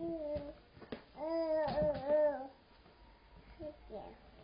Yeah. Uh, uh, uh,